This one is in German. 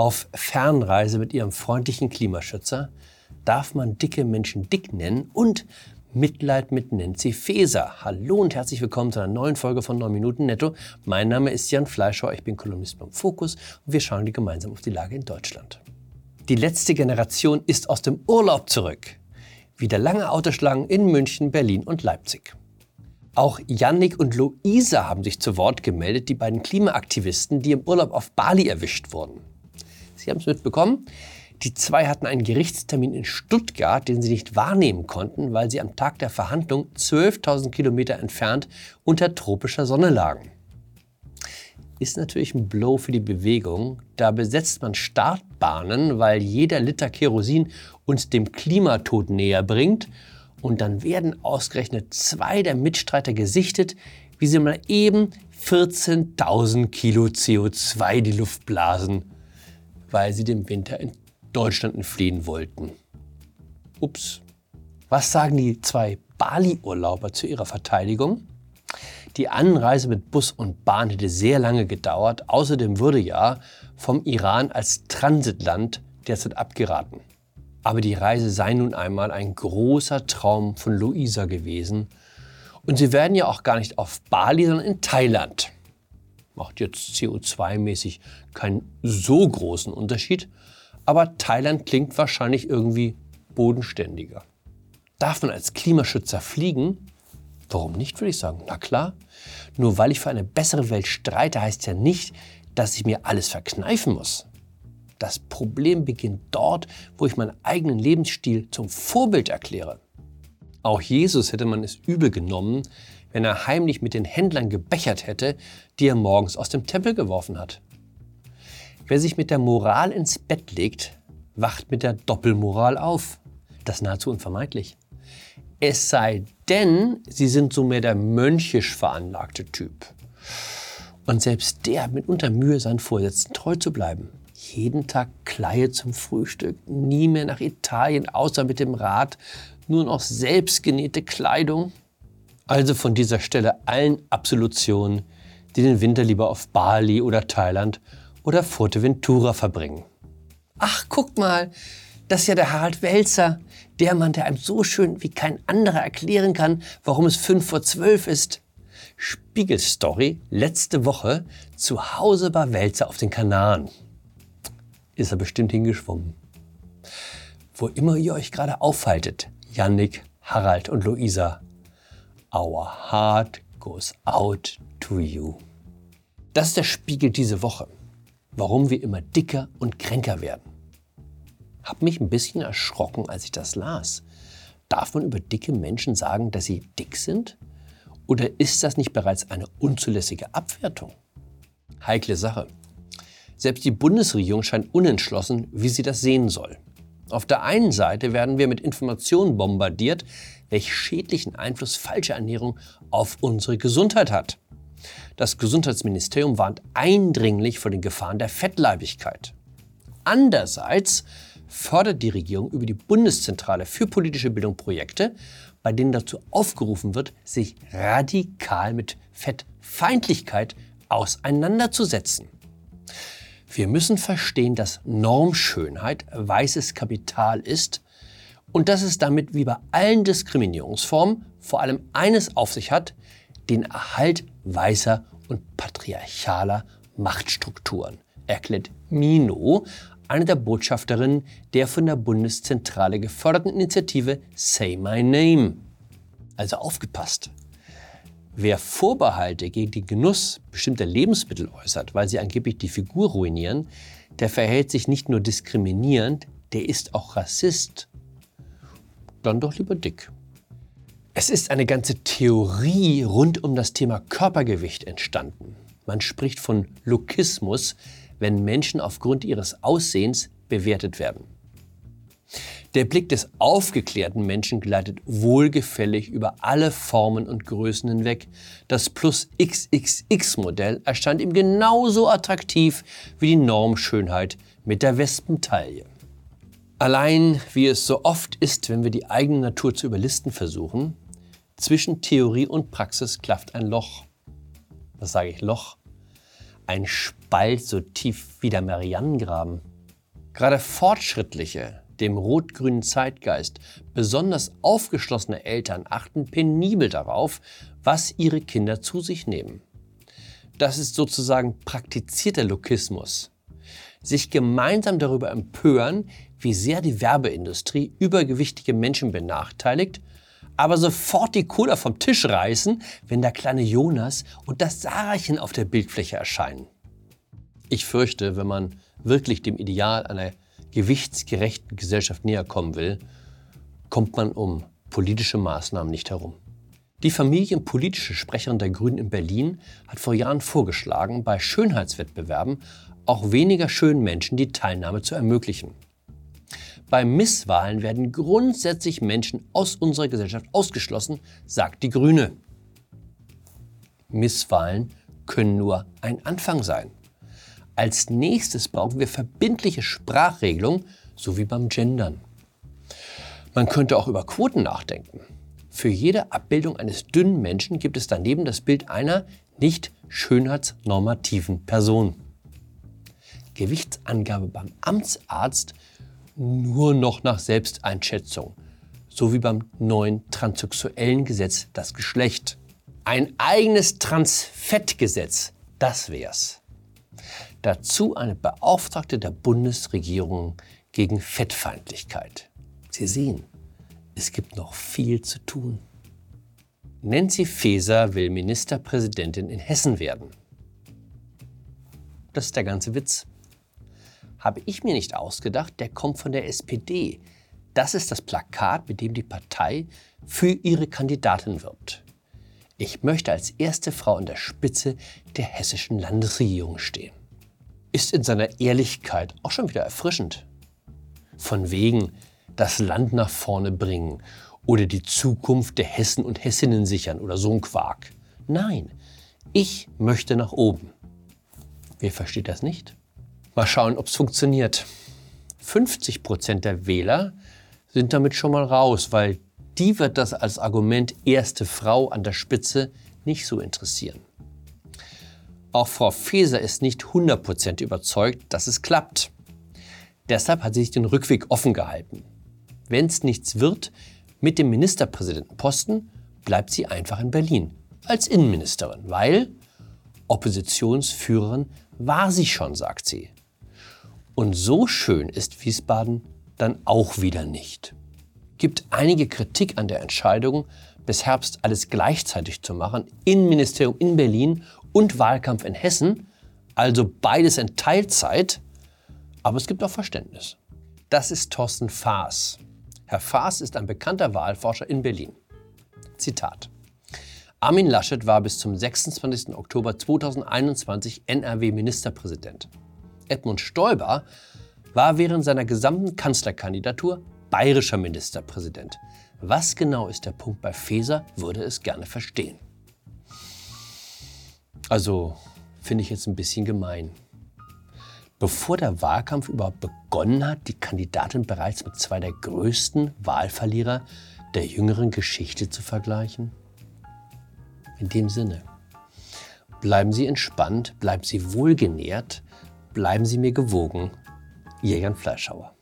Auf Fernreise mit ihrem freundlichen Klimaschützer darf man dicke Menschen dick nennen und Mitleid mit Nancy Faeser. Hallo und herzlich willkommen zu einer neuen Folge von 9 Minuten Netto. Mein Name ist Jan Fleischauer, ich bin Kolumnist beim Fokus und wir schauen gemeinsam auf die Lage in Deutschland. Die letzte Generation ist aus dem Urlaub zurück. Wieder lange Autoschlangen in München, Berlin und Leipzig. Auch Yannick und Luisa haben sich zu Wort gemeldet, die beiden Klimaaktivisten, die im Urlaub auf Bali erwischt wurden. Sie haben es mitbekommen. Die zwei hatten einen Gerichtstermin in Stuttgart, den sie nicht wahrnehmen konnten, weil sie am Tag der Verhandlung 12.000 Kilometer entfernt unter tropischer Sonne lagen. Ist natürlich ein Blow für die Bewegung. Da besetzt man Startbahnen, weil jeder Liter Kerosin uns dem Klimatod näher bringt. Und dann werden ausgerechnet zwei der Mitstreiter gesichtet, wie sie mal eben 14.000 Kilo CO2 in die Luft blasen weil sie dem Winter in Deutschland entfliehen wollten. Ups. Was sagen die zwei Bali-Urlauber zu ihrer Verteidigung? Die Anreise mit Bus und Bahn hätte sehr lange gedauert. Außerdem würde ja vom Iran als Transitland derzeit abgeraten. Aber die Reise sei nun einmal ein großer Traum von Luisa gewesen. Und sie werden ja auch gar nicht auf Bali, sondern in Thailand. Macht jetzt CO2-mäßig keinen so großen Unterschied, aber Thailand klingt wahrscheinlich irgendwie bodenständiger. Darf man als Klimaschützer fliegen? Warum nicht, würde ich sagen. Na klar. Nur weil ich für eine bessere Welt streite, heißt ja nicht, dass ich mir alles verkneifen muss. Das Problem beginnt dort, wo ich meinen eigenen Lebensstil zum Vorbild erkläre. Auch Jesus hätte man es übel genommen, wenn er heimlich mit den Händlern gebechert hätte, die er morgens aus dem Tempel geworfen hat. Wer sich mit der Moral ins Bett legt, wacht mit der Doppelmoral auf. Das ist nahezu unvermeidlich. Es sei denn, sie sind so mehr der mönchisch veranlagte Typ. Und selbst der hat mitunter Mühe, seinen Vorsätzen treu zu bleiben. Jeden Tag Kleie zum Frühstück, nie mehr nach Italien, außer mit dem Rad, nur noch selbstgenähte Kleidung. Also von dieser Stelle allen Absolutionen, die den Winter lieber auf Bali oder Thailand oder Fuerteventura verbringen. Ach, guck mal, das ist ja der Harald Welzer, der Mann, der einem so schön wie kein anderer erklären kann, warum es fünf vor zwölf ist. Spiegelstory letzte Woche zu Hause bei Welzer auf den Kanaren. Ist er bestimmt hingeschwommen. Wo immer ihr euch gerade aufhaltet, Yannick, Harald und Luisa, Our heart goes out to you. Das ist der Spiegel diese Woche. Warum wir immer dicker und kränker werden. Hab mich ein bisschen erschrocken, als ich das las. Darf man über dicke Menschen sagen, dass sie dick sind? Oder ist das nicht bereits eine unzulässige Abwertung? Heikle Sache. Selbst die Bundesregierung scheint unentschlossen, wie sie das sehen soll. Auf der einen Seite werden wir mit Informationen bombardiert, welch schädlichen Einfluss falsche Ernährung auf unsere Gesundheit hat. Das Gesundheitsministerium warnt eindringlich vor den Gefahren der Fettleibigkeit. Andererseits fördert die Regierung über die Bundeszentrale für politische Bildung Projekte, bei denen dazu aufgerufen wird, sich radikal mit Fettfeindlichkeit auseinanderzusetzen. Wir müssen verstehen, dass Normschönheit weißes Kapital ist und dass es damit wie bei allen Diskriminierungsformen vor allem eines auf sich hat, den Erhalt weißer und patriarchaler Machtstrukturen, erklärt Mino, eine der Botschafterinnen der von der Bundeszentrale geförderten Initiative Say My Name. Also aufgepasst. Wer Vorbehalte gegen den Genuss bestimmter Lebensmittel äußert, weil sie angeblich die Figur ruinieren, der verhält sich nicht nur diskriminierend, der ist auch Rassist dann doch lieber dick. Es ist eine ganze Theorie rund um das Thema Körpergewicht entstanden. Man spricht von Lokismus, wenn Menschen aufgrund ihres Aussehens bewertet werden. Der Blick des aufgeklärten Menschen gleitet wohlgefällig über alle Formen und Größen hinweg. Das Plus XXX-Modell erscheint ihm genauso attraktiv wie die Normschönheit mit der Wespentaille. Allein wie es so oft ist, wenn wir die eigene Natur zu überlisten versuchen, zwischen Theorie und Praxis klafft ein Loch. Was sage ich Loch? Ein Spalt so tief wie der Marianengraben. Gerade fortschrittliche, dem rot-grünen Zeitgeist besonders aufgeschlossene Eltern achten penibel darauf, was ihre Kinder zu sich nehmen. Das ist sozusagen praktizierter Lokismus. Sich gemeinsam darüber empören, wie sehr die Werbeindustrie übergewichtige Menschen benachteiligt, aber sofort die Cola vom Tisch reißen, wenn der kleine Jonas und das Sarachen auf der Bildfläche erscheinen. Ich fürchte, wenn man wirklich dem Ideal einer gewichtsgerechten Gesellschaft näher kommen will, kommt man um politische Maßnahmen nicht herum. Die familienpolitische Sprecherin der Grünen in Berlin hat vor Jahren vorgeschlagen, bei Schönheitswettbewerben auch weniger schönen Menschen die Teilnahme zu ermöglichen. Bei Misswahlen werden grundsätzlich Menschen aus unserer Gesellschaft ausgeschlossen, sagt die Grüne. Misswahlen können nur ein Anfang sein. Als nächstes brauchen wir verbindliche Sprachregelungen, so wie beim Gendern. Man könnte auch über Quoten nachdenken. Für jede Abbildung eines dünnen Menschen gibt es daneben das Bild einer nicht schönheitsnormativen Person. Gewichtsangabe beim Amtsarzt nur noch nach Selbsteinschätzung, so wie beim neuen transsexuellen Gesetz das Geschlecht. Ein eigenes Transfettgesetz, das wär's. Dazu eine Beauftragte der Bundesregierung gegen Fettfeindlichkeit. Sie sehen, es gibt noch viel zu tun. Nancy Faeser will Ministerpräsidentin in Hessen werden. Das ist der ganze Witz. Habe ich mir nicht ausgedacht, der kommt von der SPD. Das ist das Plakat, mit dem die Partei für ihre Kandidatin wirbt. Ich möchte als erste Frau an der Spitze der hessischen Landesregierung stehen ist in seiner Ehrlichkeit auch schon wieder erfrischend. Von wegen das Land nach vorne bringen oder die Zukunft der Hessen und Hessinnen sichern oder so ein Quark. Nein, ich möchte nach oben. Wer versteht das nicht? Mal schauen, ob es funktioniert. 50 Prozent der Wähler sind damit schon mal raus, weil die wird das als Argument erste Frau an der Spitze nicht so interessieren. Auch Frau Faeser ist nicht 100% überzeugt, dass es klappt. Deshalb hat sie sich den Rückweg offen gehalten. Wenn es nichts wird mit dem Ministerpräsidentenposten, bleibt sie einfach in Berlin als Innenministerin, weil Oppositionsführerin war sie schon, sagt sie. Und so schön ist Wiesbaden dann auch wieder nicht. Gibt einige Kritik an der Entscheidung, bis Herbst alles gleichzeitig zu machen, Innenministerium in Berlin und Wahlkampf in Hessen, also beides in Teilzeit, aber es gibt auch Verständnis. Das ist Thorsten Faas. Herr Faas ist ein bekannter Wahlforscher in Berlin. Zitat. Armin Laschet war bis zum 26. Oktober 2021 NRW-Ministerpräsident. Edmund Stoiber war während seiner gesamten Kanzlerkandidatur bayerischer Ministerpräsident. Was genau ist der Punkt bei Feser, würde es gerne verstehen. Also finde ich jetzt ein bisschen gemein. Bevor der Wahlkampf überhaupt begonnen hat, die Kandidatin bereits mit zwei der größten Wahlverlierer der jüngeren Geschichte zu vergleichen? In dem Sinne, bleiben Sie entspannt, bleiben Sie wohlgenährt, bleiben Sie mir gewogen. Ihr Jan Fleischhauer.